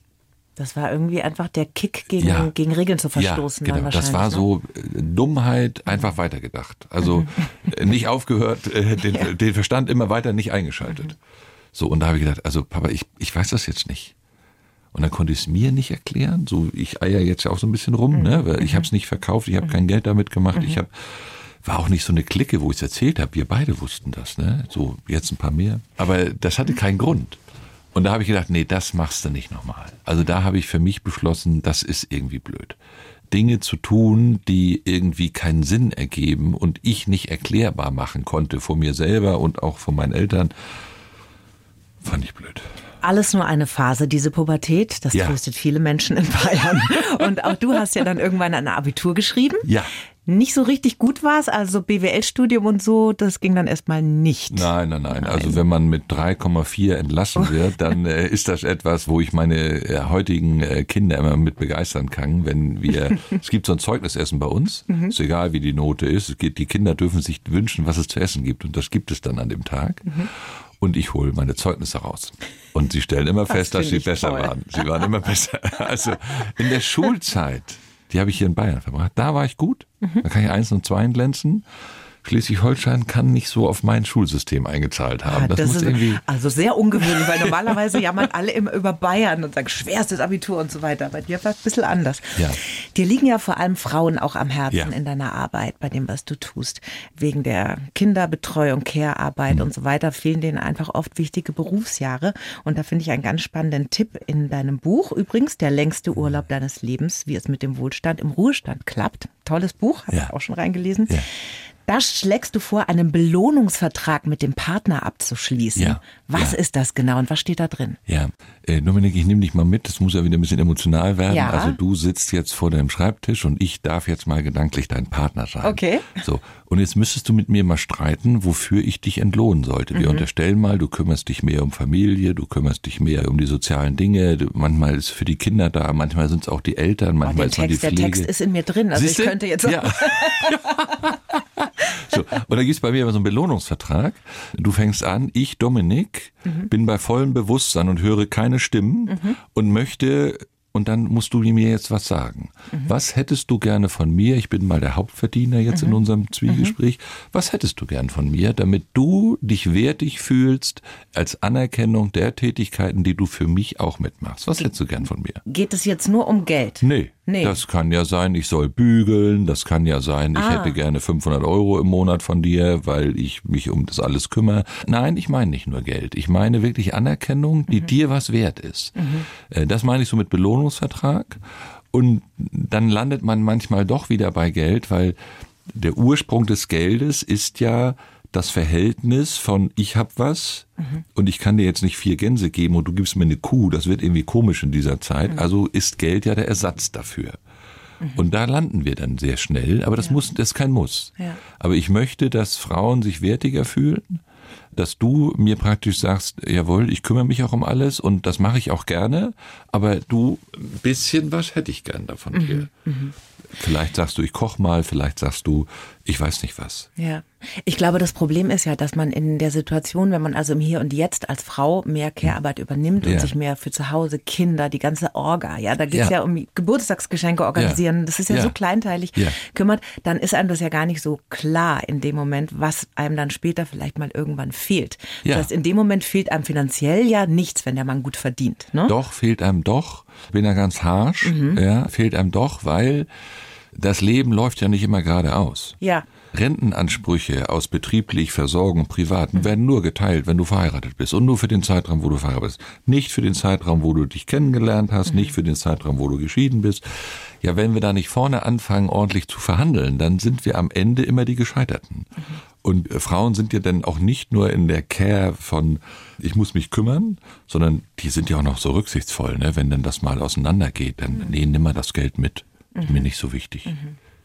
Das war irgendwie einfach der Kick gegen, Ja. gegen Regeln zu verstoßen. Ja, genau. Das war ne? so äh, Dummheit, einfach weitergedacht. Also äh, nicht aufgehört, äh, den, den Verstand immer weiter nicht eingeschaltet. So, und da habe ich gedacht, also Papa, ich, ich weiß das jetzt nicht. Und dann konnte ich es mir nicht erklären. So, ich eier jetzt ja auch so ein bisschen rum, ne? Weil ich habe es nicht verkauft, ich habe kein Geld damit gemacht. Ich habe war auch nicht so eine Clique, wo ich es erzählt habe. Wir beide wussten das, ne? So jetzt ein paar mehr. Aber das hatte keinen Grund. Und da habe ich gedacht, nee, das machst du nicht nochmal. Also da habe ich für mich beschlossen, das ist irgendwie blöd. Dinge zu tun, die irgendwie keinen Sinn ergeben und ich nicht erklärbar machen konnte vor mir selber und auch vor meinen Eltern, fand ich blöd. Alles nur eine Phase, diese Pubertät. Das Ja. tröstet viele Menschen in Bayern. Und auch du hast ja dann irgendwann ein Abitur geschrieben. Ja. Nicht so richtig gut war es, also BWL-Studium und so, das ging dann erstmal nicht. Nein, nein, nein. Also wenn man mit 3,4 entlassen wird, dann äh, ist das etwas, wo ich meine äh, heutigen äh, Kinder immer mit begeistern kann. Wenn wir, es gibt so ein Zeugnisessen bei uns, ist egal wie die Note ist, es geht, die Kinder dürfen sich wünschen, was es zu essen gibt und das gibt es dann an dem Tag. Und ich hole meine Zeugnisse raus. Und sie stellen immer fest, dass sie besser toll. waren. Sie waren immer besser. Also in der Schulzeit, die habe ich hier in Bayern verbracht, da war ich gut. Da kann ich eins und zwei glänzen. Schleswig-Holstein kann nicht so auf mein Schulsystem eingezahlt haben. Ah, das, muss ist irgendwie. also sehr ungewöhnlich, weil normalerweise jammern alle immer über Bayern und sagen schwerstes Abitur und so weiter. Bei dir war es ein bisschen anders. Ja. Dir liegen ja vor allem Frauen auch am Herzen Ja. in deiner Arbeit, bei dem, was du tust. Wegen der Kinderbetreuung, Care-Arbeit Mhm. und so weiter fehlen denen einfach oft wichtige Berufsjahre. Und da finde ich einen ganz spannenden Tipp in deinem Buch. Übrigens, der längste Urlaub deines Lebens, wie es mit dem Wohlstand im Ruhestand klappt. Tolles Buch, habe Ja. ich auch schon reingelesen. Ja. Da schlägst du vor, einen Belohnungsvertrag mit dem Partner abzuschließen. Ja, Was ja. ist das genau und was steht da drin? Ja, äh, Dominik, ich nehme dich mal mit. Das muss ja wieder ein bisschen emotional werden. Ja. Also du sitzt jetzt vor deinem Schreibtisch und ich darf jetzt mal gedanklich dein Partner sein. Okay. So. Und jetzt müsstest du mit mir mal streiten, wofür ich dich entlohnen sollte. Mhm. Wir unterstellen mal, du kümmerst dich mehr um Familie, du kümmerst dich mehr um die sozialen Dinge. Du, manchmal ist für die Kinder da, manchmal sind es auch die Eltern, Oh, manchmal den ist man Text, die der Pflege. Text ist in mir drin. Also Siehste? ich könnte jetzt auch Ja. so, und da gibt's bei mir immer so einen Belohnungsvertrag. Du fängst an, ich, Dominik, Mhm. bin bei vollem Bewusstsein und höre keine Stimmen und möchte, und dann musst du mir jetzt was sagen. Mhm. Was hättest du gerne von mir? Ich bin mal der Hauptverdiener jetzt Mhm. in unserem Zwiegespräch. Was hättest du gern von mir, damit du dich wertig fühlst als Anerkennung der Tätigkeiten, die du für mich auch mitmachst? Was hättest du gern von mir? Geht es jetzt nur um Geld? Nee. Nee. Das kann ja sein, ich soll bügeln, das kann ja sein, ich Ah. hätte gerne 500 Euro im Monat von dir, weil ich mich um das alles kümmere. Nein, ich meine nicht nur Geld. Ich meine wirklich Anerkennung, die dir was wert ist. Äh, Das meine ich so mit Belohnungsvertrag. Und dann landet man manchmal doch wieder bei Geld, weil der Ursprung des Geldes ist ja das Verhältnis von ich hab was und ich kann dir jetzt nicht vier Gänse geben und du gibst mir eine Kuh, das wird irgendwie komisch in dieser Zeit. Also ist Geld ja der Ersatz dafür. Und da landen wir dann sehr schnell, aber das muss, das ist kein Muss. Ja. Aber ich möchte, dass Frauen sich wertiger fühlen, dass du mir praktisch sagst, jawohl, ich kümmere mich auch um alles und das mache ich auch gerne, aber du, ein bisschen was hätte ich gern davon dir. Vielleicht sagst du, ich koch mal, vielleicht sagst du, ich weiß nicht was. Ja. Ich glaube, das Problem ist ja, dass man in der Situation, wenn man also im Hier und Jetzt als Frau mehr Care-Arbeit übernimmt Ja. und sich mehr für zu Hause, Kinder, die ganze Orga, ja, da geht's ja. Ja. um Geburtstagsgeschenke organisieren, das ist ja, Ja. so kleinteilig Ja. kümmert, dann ist einem das ja gar nicht so klar in dem Moment, was einem dann später vielleicht mal irgendwann fehlt. Ja. Das heißt, in dem Moment fehlt einem finanziell ja nichts, wenn der Mann gut verdient. Ne? Doch, fehlt einem doch, bin ja ganz harsch, ja, fehlt einem doch, weil das Leben läuft ja nicht immer geradeaus. Ja. Rentenansprüche aus betrieblich Versorgung, privaten werden nur geteilt, wenn du verheiratet bist und nur für den Zeitraum, wo du verheiratet bist. Nicht für den Zeitraum, wo du dich kennengelernt hast, nicht für den Zeitraum, wo du geschieden bist. Ja, wenn wir da nicht vorne anfangen, ordentlich zu verhandeln, dann sind wir am Ende immer die Gescheiterten. Und äh, Frauen sind ja dann auch nicht nur in der Care von, ich muss mich kümmern, sondern die sind ja auch noch so rücksichtsvoll, ne? Wenn dann das mal auseinandergeht, dann, nee, nimm mal das Geld mit. Ist mir nicht so wichtig.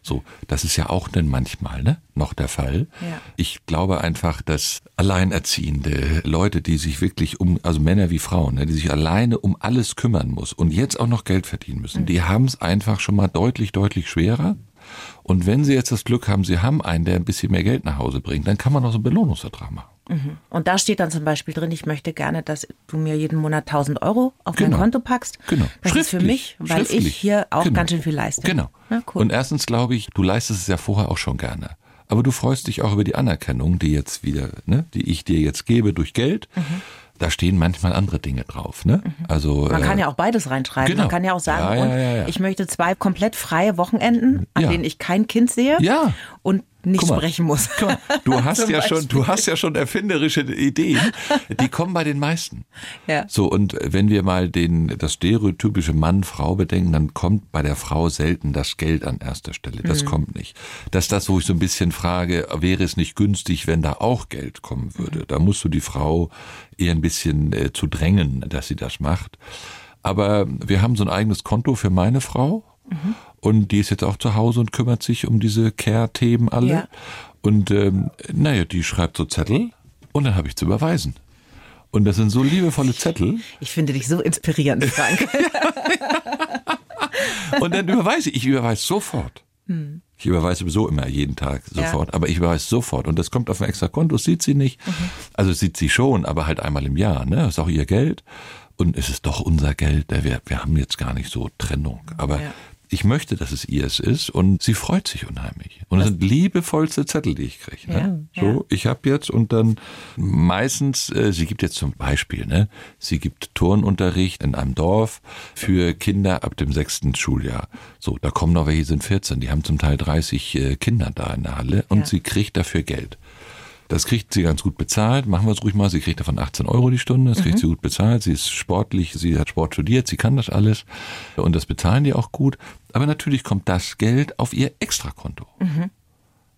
So, das ist ja auch dann manchmal ne, noch der Fall. Ja. Ich glaube einfach, dass alleinerziehende Leute, die sich wirklich um, also Männer wie Frauen, ne, die sich alleine um alles kümmern muss und jetzt auch noch Geld verdienen müssen, die haben es einfach schon mal deutlich, deutlich schwerer. Und wenn sie jetzt das Glück haben, sie haben einen, der ein bisschen mehr Geld nach Hause bringt, dann kann man auch so einen Belohnungsvertrag machen. Und da steht dann zum Beispiel drin, ich möchte gerne, dass du mir jeden Monat 1000 Euro auf mein Genau. Konto packst. Genau. Das ist für mich, weil ich hier auch Genau. ganz schön viel leiste. Genau. Na, cool. Und erstens glaube ich, du leistest es ja vorher auch schon gerne. Aber du freust dich auch über die Anerkennung, die jetzt wieder, ne, die ich dir jetzt gebe durch Geld. Da stehen manchmal andere Dinge drauf, ne? Also Mhm. Man kann äh, ja auch beides reinschreiben. genau. Man kann ja auch sagen, Ja, ja, ja, ich möchte zwei komplett freie Wochenenden, an denen ich kein Kind sehe Ja. Und nicht mal. sprechen muss. Mal, du hast ja schon, Beispiel. du hast ja schon erfinderische Ideen, die kommen bei den meisten. Ja. So und wenn wir mal den das stereotypische Mann-Frau bedenken, dann kommt bei der Frau selten das Geld an erster Stelle. Das kommt nicht. Das ist das, wo ich so ein bisschen frage, wäre es nicht günstig, wenn da auch Geld kommen würde? Da musst du die Frau eher ein bisschen äh, zu drängen, dass sie das macht. Aber wir haben so ein eigenes Konto für meine Frau. Und die ist jetzt auch zu Hause und kümmert sich um diese Care-Themen alle. Ja. Und ähm, naja, die schreibt so Zettel und dann habe ich zu überweisen. Und das sind so liebevolle Zettel. Ich finde dich so inspirierend, Frank. Und dann überweise ich, ich überweise sofort. Ich überweise sowieso immer jeden Tag sofort, aber ich überweise sofort. Und das kommt auf ein extra Konto, das sieht sie nicht. Also sieht sie schon, aber halt einmal im Jahr. Ne? Das ist auch ihr Geld. Und es ist doch unser Geld. Wir, wir haben jetzt gar nicht so Trennung. Aber Ja. Ich möchte, dass es ihrs ist und sie freut sich unheimlich. Und es sind liebevollste Zettel, die ich kriege. Ne? Ja, so, ich habe jetzt und dann meistens, äh, sie gibt jetzt zum Beispiel, ne, sie gibt Turnunterricht in einem Dorf für Kinder ab dem sechsten Schuljahr. So, da kommen noch welche, die sind 14, die haben zum Teil 30 äh, Kinder da in der Halle und Ja. sie kriegt dafür Geld. Das kriegt sie ganz gut bezahlt. Machen wir es ruhig mal. Sie kriegt davon 18 Euro die Stunde. Das kriegt sie gut bezahlt. Sie ist sportlich. Sie hat Sport studiert. Sie kann das alles. Und das bezahlen die auch gut. Aber natürlich kommt das Geld auf ihr Extrakonto.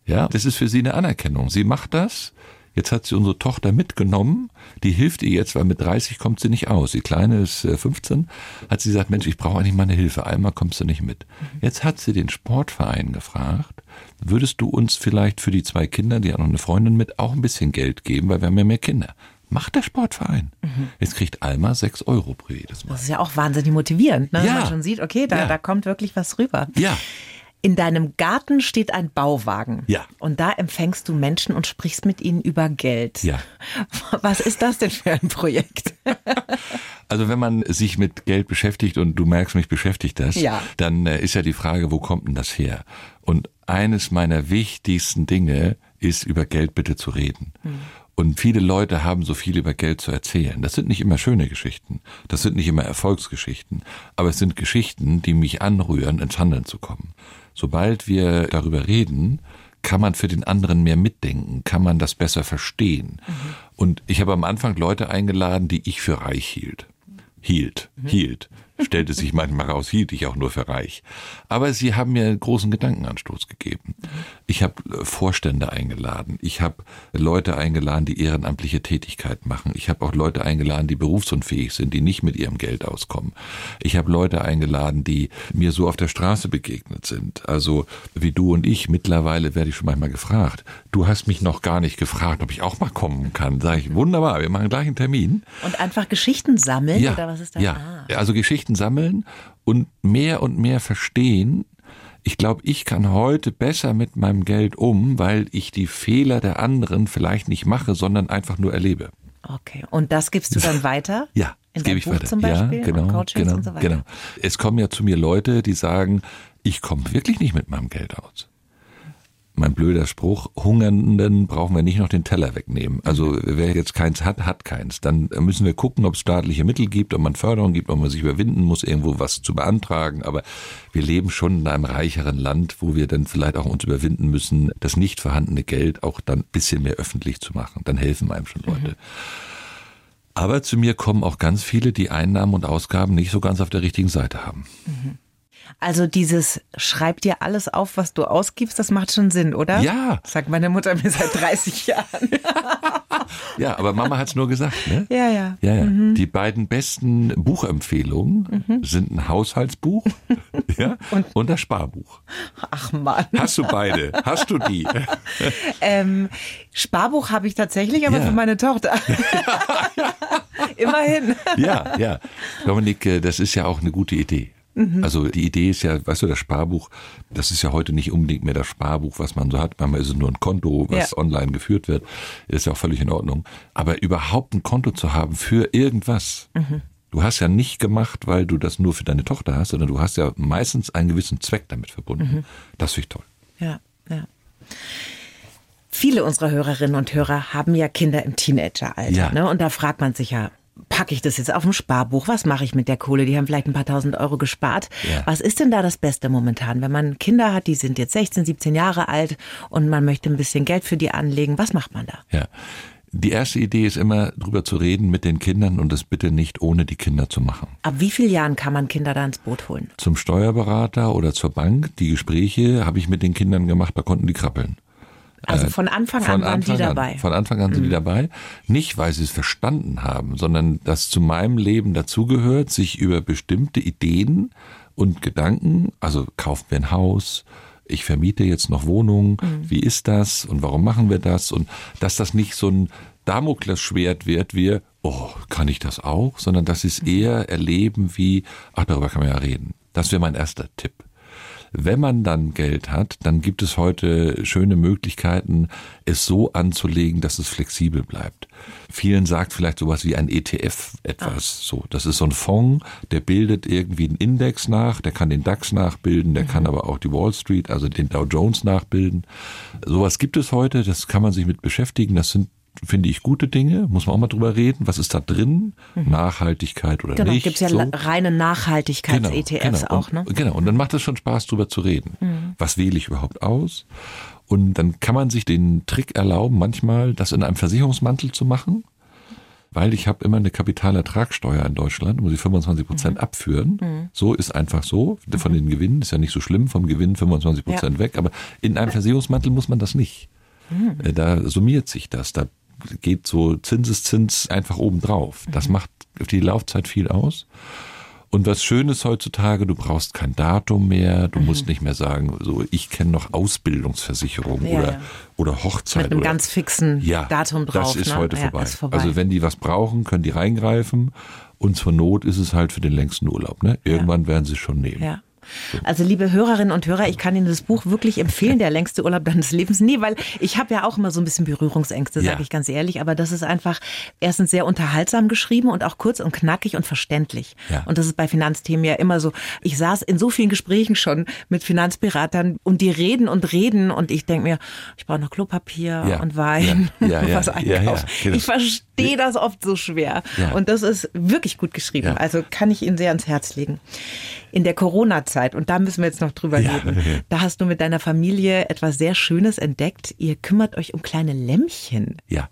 Ja, das ist für sie eine Anerkennung. Sie macht das. Jetzt hat sie unsere Tochter mitgenommen. Die hilft ihr jetzt, weil mit 30 kommt sie nicht aus. Die Kleine ist äh, 15. Hat sie gesagt, Mensch, ich brauche eigentlich mal eine Hilfe. Einmal kommst du nicht mit. Jetzt hat sie den Sportverein gefragt, würdest du uns vielleicht für die zwei Kinder, die hat noch eine Freundin mit, auch ein bisschen Geld geben, weil wir haben ja mehr Kinder. Macht der Sportverein. Jetzt kriegt Alma 6 Euro pro jedes Mal. Das ist ja auch wahnsinnig motivierend, ne? wenn Ja. man schon sieht, okay, da, Ja. da kommt wirklich was rüber. Ja. In deinem Garten steht ein Bauwagen. Ja. Und da empfängst du Menschen und sprichst mit ihnen über Geld. Ja. Was ist das denn für ein Projekt? Also wenn man sich mit Geld beschäftigt und du merkst, mich beschäftigt das, Ja. dann äh, ist ja die Frage, wo kommt denn das her? Und eines meiner wichtigsten Dinge ist, über Geld bitte zu reden. Und viele Leute haben so viel über Geld zu erzählen. Das sind nicht immer schöne Geschichten, das sind nicht immer Erfolgsgeschichten, aber es sind Geschichten, die mich anrühren, ins Handeln zu kommen. Sobald wir darüber reden, kann man für den anderen mehr mitdenken, kann man das besser verstehen. Und ich habe am Anfang Leute eingeladen, die ich für reich hielt hielt, hielt. Stellte sich manchmal raus, hielt ich auch nur für reich. Aber sie haben mir einen großen Gedankenanstoß gegeben. Ich habe äh, Vorstände eingeladen. Ich habe Leute eingeladen, die ehrenamtliche Tätigkeit machen. Ich habe auch Leute eingeladen, die berufsunfähig sind, die nicht mit ihrem Geld auskommen. Ich habe Leute eingeladen, die mir so auf der Straße begegnet sind. Also wie du und ich. Mittlerweile werde ich schon manchmal gefragt. Du hast mich noch gar nicht gefragt, ob ich auch mal kommen kann. Sag ich, wunderbar, wir machen gleich einen Termin. Und einfach Geschichten sammeln Ja, oder was ist da? ja. Ah. also Geschichten sammeln und mehr und mehr verstehen. Ich glaube, ich kann heute besser mit meinem Geld um, weil ich die Fehler der anderen vielleicht nicht mache, sondern einfach nur erlebe. Okay. Und das gibst du dann weiter? Ja, das gebe ich Buch weiter. zum Beispiel ja, genau, genau, und so weiter? genau. Es kommen ja zu mir Leute, die sagen, ich komme wirklich nicht mit meinem Geld aus. Mein blöder Spruch, Hungernden brauchen wir nicht noch den Teller wegnehmen. Also wer jetzt keins hat, hat keins. Dann müssen wir gucken, ob es staatliche Mittel gibt, ob man Förderung gibt, ob man sich überwinden muss, irgendwo was zu beantragen. Aber wir leben schon in einem reicheren Land, wo wir dann vielleicht auch uns überwinden müssen, das nicht vorhandene Geld auch dann ein bisschen mehr öffentlich zu machen. Dann helfen einem schon Leute. Aber zu mir kommen auch ganz viele, die Einnahmen und Ausgaben nicht so ganz auf der richtigen Seite haben. Also dieses schreib dir alles auf, was du ausgibst, das macht schon Sinn, oder? Ja. Sagt meine Mutter mir seit 30 Jahren. Ja, aber Mama hat's nur gesagt, ne? Ja, ja. Ja, ja. Die beiden besten Buchempfehlungen sind ein Haushaltsbuch ja, und, das Sparbuch. Ach Mann. Hast du beide? Hast du die? Ähm, Sparbuch habe ich tatsächlich, aber Ja. für meine Tochter. Immerhin. Ja, ja. Dominik, äh, das ist ja auch eine gute Idee. Also die Idee ist ja, weißt du, das Sparbuch, das ist ja heute nicht unbedingt mehr das Sparbuch, was man so hat. Manchmal ist es nur ein Konto, was Ja. online geführt wird. Ist ja auch völlig in Ordnung. Aber überhaupt ein Konto zu haben für irgendwas. Du hast ja nicht gemacht, weil du das nur für deine Tochter hast, sondern du hast ja meistens einen gewissen Zweck damit verbunden. Das finde ich toll. Ja, ja. Viele unserer Hörerinnen und Hörer haben ja Kinder im Teenageralter. Ja. Ne? Und da fragt man sich ja, packe ich das jetzt auf ein Sparbuch? Was mache ich mit der Kohle? Die haben vielleicht ein paar tausend Euro gespart. Ja. Was ist denn da das Beste momentan? Wenn man Kinder hat, die sind jetzt 16, 17 Jahre alt und man möchte ein bisschen Geld für die anlegen, was macht man da? Ja. Die erste Idee ist immer, drüber zu reden mit den Kindern und das bitte nicht ohne die Kinder zu machen. Ab wie vielen Jahren kann man Kinder da ins Boot holen? Zum Steuerberater oder zur Bank, die Gespräche habe ich mit den Kindern gemacht, da konnten die krabbeln. Also Äh, von Anfang Von an waren Anfang die dabei. Mhm. Von Anfang an sind die dabei. Nicht, weil sie es verstanden haben, sondern dass zu meinem Leben dazugehört, sich über bestimmte Ideen und Gedanken, also kaufen wir ein Haus, ich vermiete jetzt noch Wohnungen, Mhm. wie ist das und warum machen wir das und dass das nicht so ein Damoklesschwert wird, wir, oh, kann ich das auch, sondern dass sie es eher erleben wie, ach, darüber kann man ja reden. Das wäre mein erster Tipp. Wenn man dann Geld hat, dann gibt es heute schöne Möglichkeiten, es so anzulegen, dass es flexibel bleibt. Vielen sagt vielleicht sowas wie ein ETF etwas. So, das ist so ein Fonds, der bildet irgendwie einen Index nach, der kann den DAX nachbilden, der kann aber auch die Wall Street, also den Dow Jones nachbilden. Sowas gibt es heute, das kann man sich mit beschäftigen. Das sind finde ich gute Dinge, muss man auch mal drüber reden. Was ist da drin? Nachhaltigkeit oder Genau, nicht? gibt's ja so. reine Nachhaltigkeits-ETFs genau. auch, ne? Und, genau, und dann macht es schon Spaß, drüber zu reden. Was wähle ich überhaupt aus? Und dann kann man sich den Trick erlauben, manchmal das in einem Versicherungsmantel zu machen, weil ich habe immer eine Kapitalertragssteuer in Deutschland, muss ich 25 Prozent abführen. So ist einfach so. Von den Gewinnen ist ja nicht so schlimm, vom Gewinn 25 Prozent weg, aber in einem Versicherungsmantel muss man das nicht. Äh, Da summiert sich das. Da geht so Zinseszins einfach oben drauf. Das macht auf die Laufzeit viel aus. Und was Schönes heutzutage, du brauchst kein Datum mehr, du musst nicht mehr sagen, so ich kenne noch Ausbildungsversicherung Ja, oder, ja. oder Hochzeit. Mit einem oder, ganz fixen ja, Datum drauf. Das ist ne? heute vorbei. Ist vorbei. Also wenn die was brauchen, können die reingreifen und zur Not ist es halt für den längsten Urlaub. Ne? Irgendwann werden sie es schon nehmen. Ja. Also liebe Hörerinnen und Hörer, ich kann Ihnen das Buch wirklich empfehlen, der längste Urlaub deines Lebens. Nee, weil ich habe ja auch immer so ein bisschen Berührungsängste, sage Ja. ich ganz ehrlich. Aber das ist einfach erstens sehr unterhaltsam geschrieben und auch kurz und knackig und verständlich. Ja. Und das ist bei Finanzthemen ja immer so. Ich saß in so vielen Gesprächen schon mit Finanzberatern und die reden und reden und ich denke mir, ich brauche noch Klopapier Ja. und Wein Ja. Ja, und ja. was einkaufen. Genau. Ich verstehe verstehe das oft so schwer. Ja. Und das ist wirklich gut geschrieben. Ja. Also kann ich Ihnen sehr ans Herz legen. In der Corona-Zeit, und da müssen wir jetzt noch drüber Ja. reden, da hast du mit deiner Familie etwas sehr Schönes entdeckt. Ihr kümmert euch um kleine Lämmchen. Ja,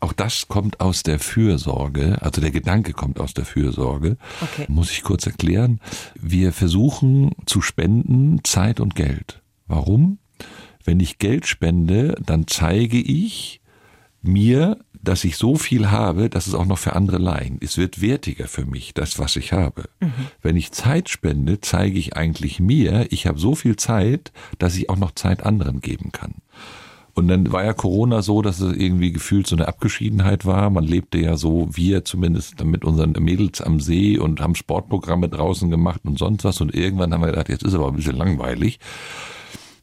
auch das kommt aus der Fürsorge, also der Gedanke kommt aus der Fürsorge. Okay. Muss ich kurz erklären. Wir versuchen zu spenden Zeit und Geld. Warum? Wenn ich Geld spende, dann zeige ich mir, dass ich so viel habe, dass es auch noch für andere leihen. Es wird wertiger für mich, das, was ich habe. Wenn ich Zeit spende, zeige ich eigentlich mir, ich habe so viel Zeit, dass ich auch noch Zeit anderen geben kann. Und dann war ja Corona so, dass es irgendwie gefühlt so eine Abgeschiedenheit war. Man lebte ja so, wir zumindest mit unseren Mädels am See und haben Sportprogramme draußen gemacht und sonst was. Und irgendwann haben wir gedacht, jetzt ist aber ein bisschen langweilig.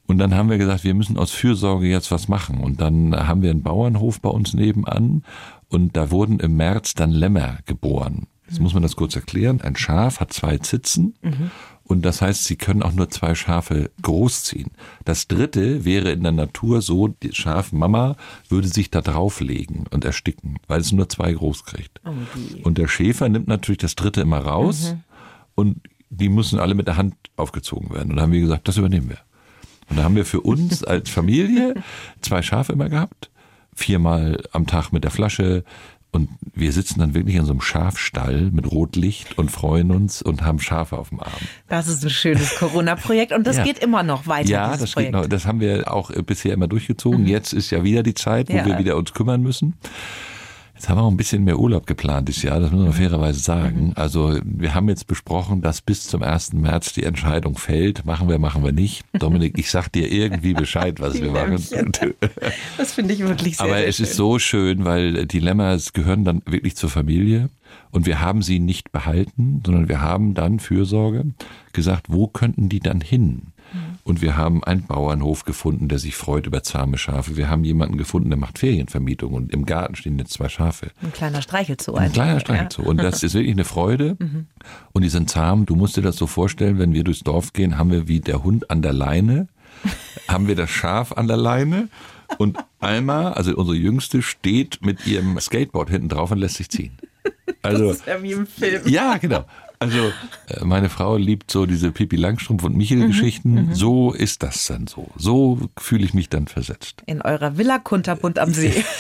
Und dann haben wir gesagt, wir müssen aus Fürsorge jetzt was machen. Und dann haben wir einen Bauernhof bei uns nebenan und da wurden im März dann Lämmer geboren. Jetzt muss man das kurz erklären. Ein Schaf hat zwei Zitzen und das heißt, sie können auch nur zwei Schafe großziehen. Das dritte wäre in der Natur so, die Schafmama würde sich da drauflegen und ersticken, weil es nur zwei groß kriegt. Und der Schäfer nimmt natürlich das dritte immer raus und die müssen alle mit der Hand aufgezogen werden. Und da haben wir gesagt, das übernehmen wir. Und da haben wir für uns als Familie zwei Schafe immer gehabt, viermal am Tag mit der Flasche. Und wir sitzen dann wirklich in so einem Schafstall mit Rotlicht und freuen uns und haben Schafe auf dem Arm. Das ist ein schönes Corona-Projekt und das Ja. geht immer noch weiter. Ja, das, Projekt. Mhm. geht noch, das haben wir auch bisher immer durchgezogen. Jetzt ist ja wieder die Zeit, wo Ja. wir wieder uns kümmern müssen. Jetzt haben wir auch ein bisschen mehr Urlaub geplant dieses Jahr, das muss Mhm. man fairerweise sagen. Also wir haben jetzt besprochen, dass bis zum 1. März die Entscheidung fällt. Machen wir, machen wir nicht. Dominik, ich sag dir irgendwie Bescheid, was wir machen. Das finde ich wirklich sehr, Aber sehr es schön. ist so schön, weil die Lämmer gehören dann wirklich zur Familie und wir haben sie nicht behalten, sondern wir haben dann Fürsorge gesagt, wo könnten die dann hin? Und wir haben einen Bauernhof gefunden, der sich freut über zahme Schafe. Wir haben jemanden gefunden, der macht Ferienvermietung und im Garten stehen jetzt zwei Schafe. Ein kleiner Streichelzoo. Ein kleiner Streichelzoo. Und das ist wirklich eine Freude. Und die sind zahm. Du musst dir das so vorstellen, wenn wir durchs Dorf gehen, haben wir wie der Hund an der Leine, haben wir das Schaf an der Leine und Alma, also unsere Jüngste, steht mit ihrem Skateboard hinten drauf und lässt sich ziehen. Also, Das ist ja wie im Film. ja, genau. Also äh, meine Frau liebt so diese Pipi Langstrumpf und Michel Geschichten. So ist das dann so. So fühle ich mich dann versetzt. In eurer Villa Kunterbund am See.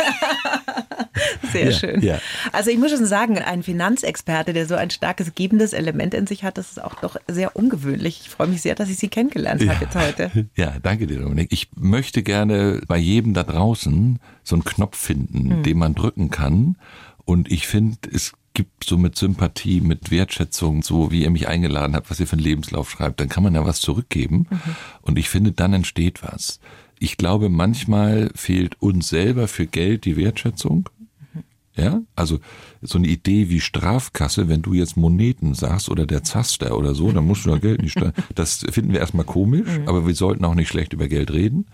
Sehr Ja, schön. ja. Also ich muss schon sagen, ein Finanzexperte, der so ein starkes gebendes Element in sich hat, das ist auch doch sehr ungewöhnlich. Ich freue mich sehr, dass ich Sie kennengelernt habe jetzt heute. Ja, danke dir, Dominik. Ich möchte gerne bei jedem da draußen so einen Knopf finden, den man drücken kann. Und ich finde, es gibt so mit Sympathie, mit Wertschätzung, so wie ihr mich eingeladen habt, was ihr für einen Lebenslauf schreibt, dann kann man ja was zurückgeben. Und ich finde, dann entsteht was. Ich glaube, manchmal fehlt uns selber für Geld die Wertschätzung. Ja, also so eine Idee wie Strafkasse, wenn du jetzt Moneten sagst oder der Zaster oder so, dann musst du da Geld nicht steuern. Das finden wir erstmal komisch, aber wir sollten auch nicht schlecht über Geld reden.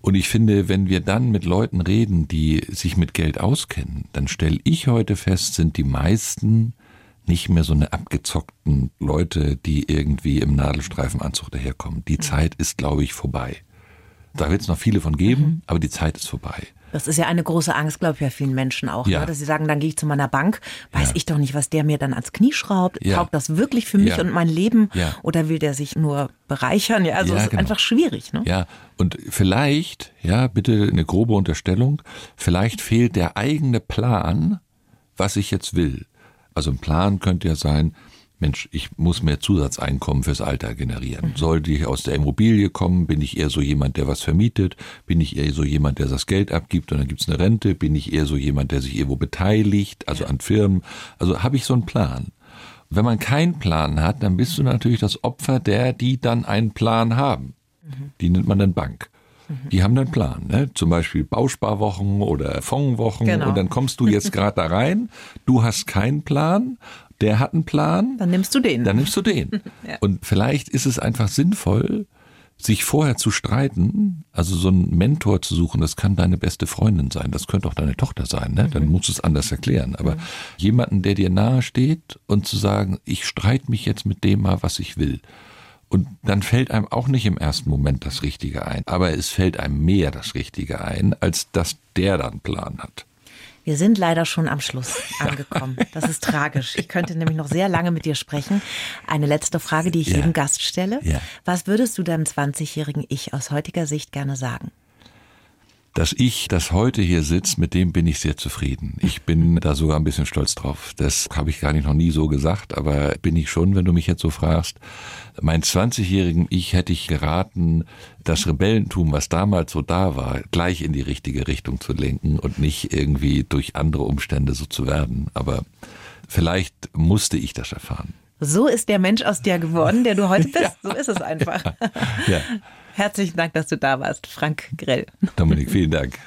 Und ich finde, wenn wir dann mit Leuten reden, die sich mit Geld auskennen, dann stelle ich heute fest, sind die meisten nicht mehr so eine abgezockten Leute, die irgendwie im Nadelstreifenanzug daherkommen. Die Zeit ist, glaube ich, vorbei. Da wird es noch viele von geben, aber die Zeit ist vorbei. Das ist ja eine große Angst, glaube ich, bei vielen Menschen auch, Ja. ne? dass sie sagen, dann gehe ich zu meiner Bank, weiß Ja. ich doch nicht, was der mir dann ans Knie schraubt. Ja. Taugt das wirklich für mich und mein Leben? Ja. Oder will der sich nur bereichern? Ja, also es ist genau. einfach schwierig. Ne? Ja, und vielleicht, ja, bitte eine grobe Unterstellung, vielleicht fehlt der eigene Plan, was ich jetzt will. Also ein Plan könnte ja sein, Mensch, ich muss mehr Zusatzeinkommen fürs Alter generieren. Sollte ich aus der Immobilie kommen, bin ich eher so jemand, der was vermietet, bin ich eher so jemand, der das Geld abgibt und dann gibt's eine Rente, bin ich eher so jemand, der sich irgendwo beteiligt, also an Firmen. Also habe ich so einen Plan. Wenn man keinen Plan hat, dann bist du natürlich das Opfer der, die dann einen Plan haben. Die nennt man dann Bank. Die haben einen Plan, ne? zum Beispiel Bausparwochen oder Fondswochen Genau. und dann kommst du jetzt gerade da rein, du hast keinen Plan, der hat einen Plan, Dann nimmst du den. dann nimmst du den. Und vielleicht ist es einfach sinnvoll, sich vorher zu streiten, also so einen Mentor zu suchen, das kann deine beste Freundin sein, das könnte auch deine Tochter sein, ne? dann musst du es anders erklären. Aber jemanden, der dir nahe steht und zu sagen, ich streite mich jetzt mit dem mal, was ich will. Und dann fällt einem auch nicht im ersten Moment das Richtige ein, aber es fällt einem mehr das Richtige ein, als dass der dann einen Plan hat. Wir sind leider schon am Schluss angekommen. Das ist tragisch. Ich könnte nämlich noch sehr lange mit dir sprechen. Eine letzte Frage, die ich Ja. jedem Gast stelle. Ja. Was würdest du deinem 20-jährigen Ich aus heutiger Sicht gerne sagen? Das Ich, das heute hier sitzt, mit dem bin ich sehr zufrieden. Ich bin da sogar ein bisschen stolz drauf. Das habe ich gar nicht noch nie so gesagt, aber bin ich schon, wenn du mich jetzt so fragst. Mein 20-jährigen Ich hätte ich geraten, das Rebellentum, was damals so da war, gleich in die richtige Richtung zu lenken und nicht irgendwie durch andere Umstände so zu werden. Aber vielleicht musste ich das erfahren. So ist der Mensch aus dir geworden, der du heute bist. So ist es einfach. Ja, Herzlichen Dank, dass du da warst, Frank Grell. Dominik, vielen Dank.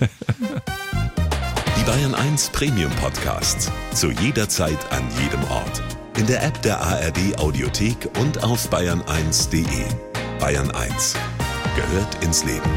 Die Bayern 1 Premium Podcasts. Zu jeder Zeit, an jedem Ort. In der App der ARD Audiothek und auf bayern1.de. Bayern 1 gehört ins Leben.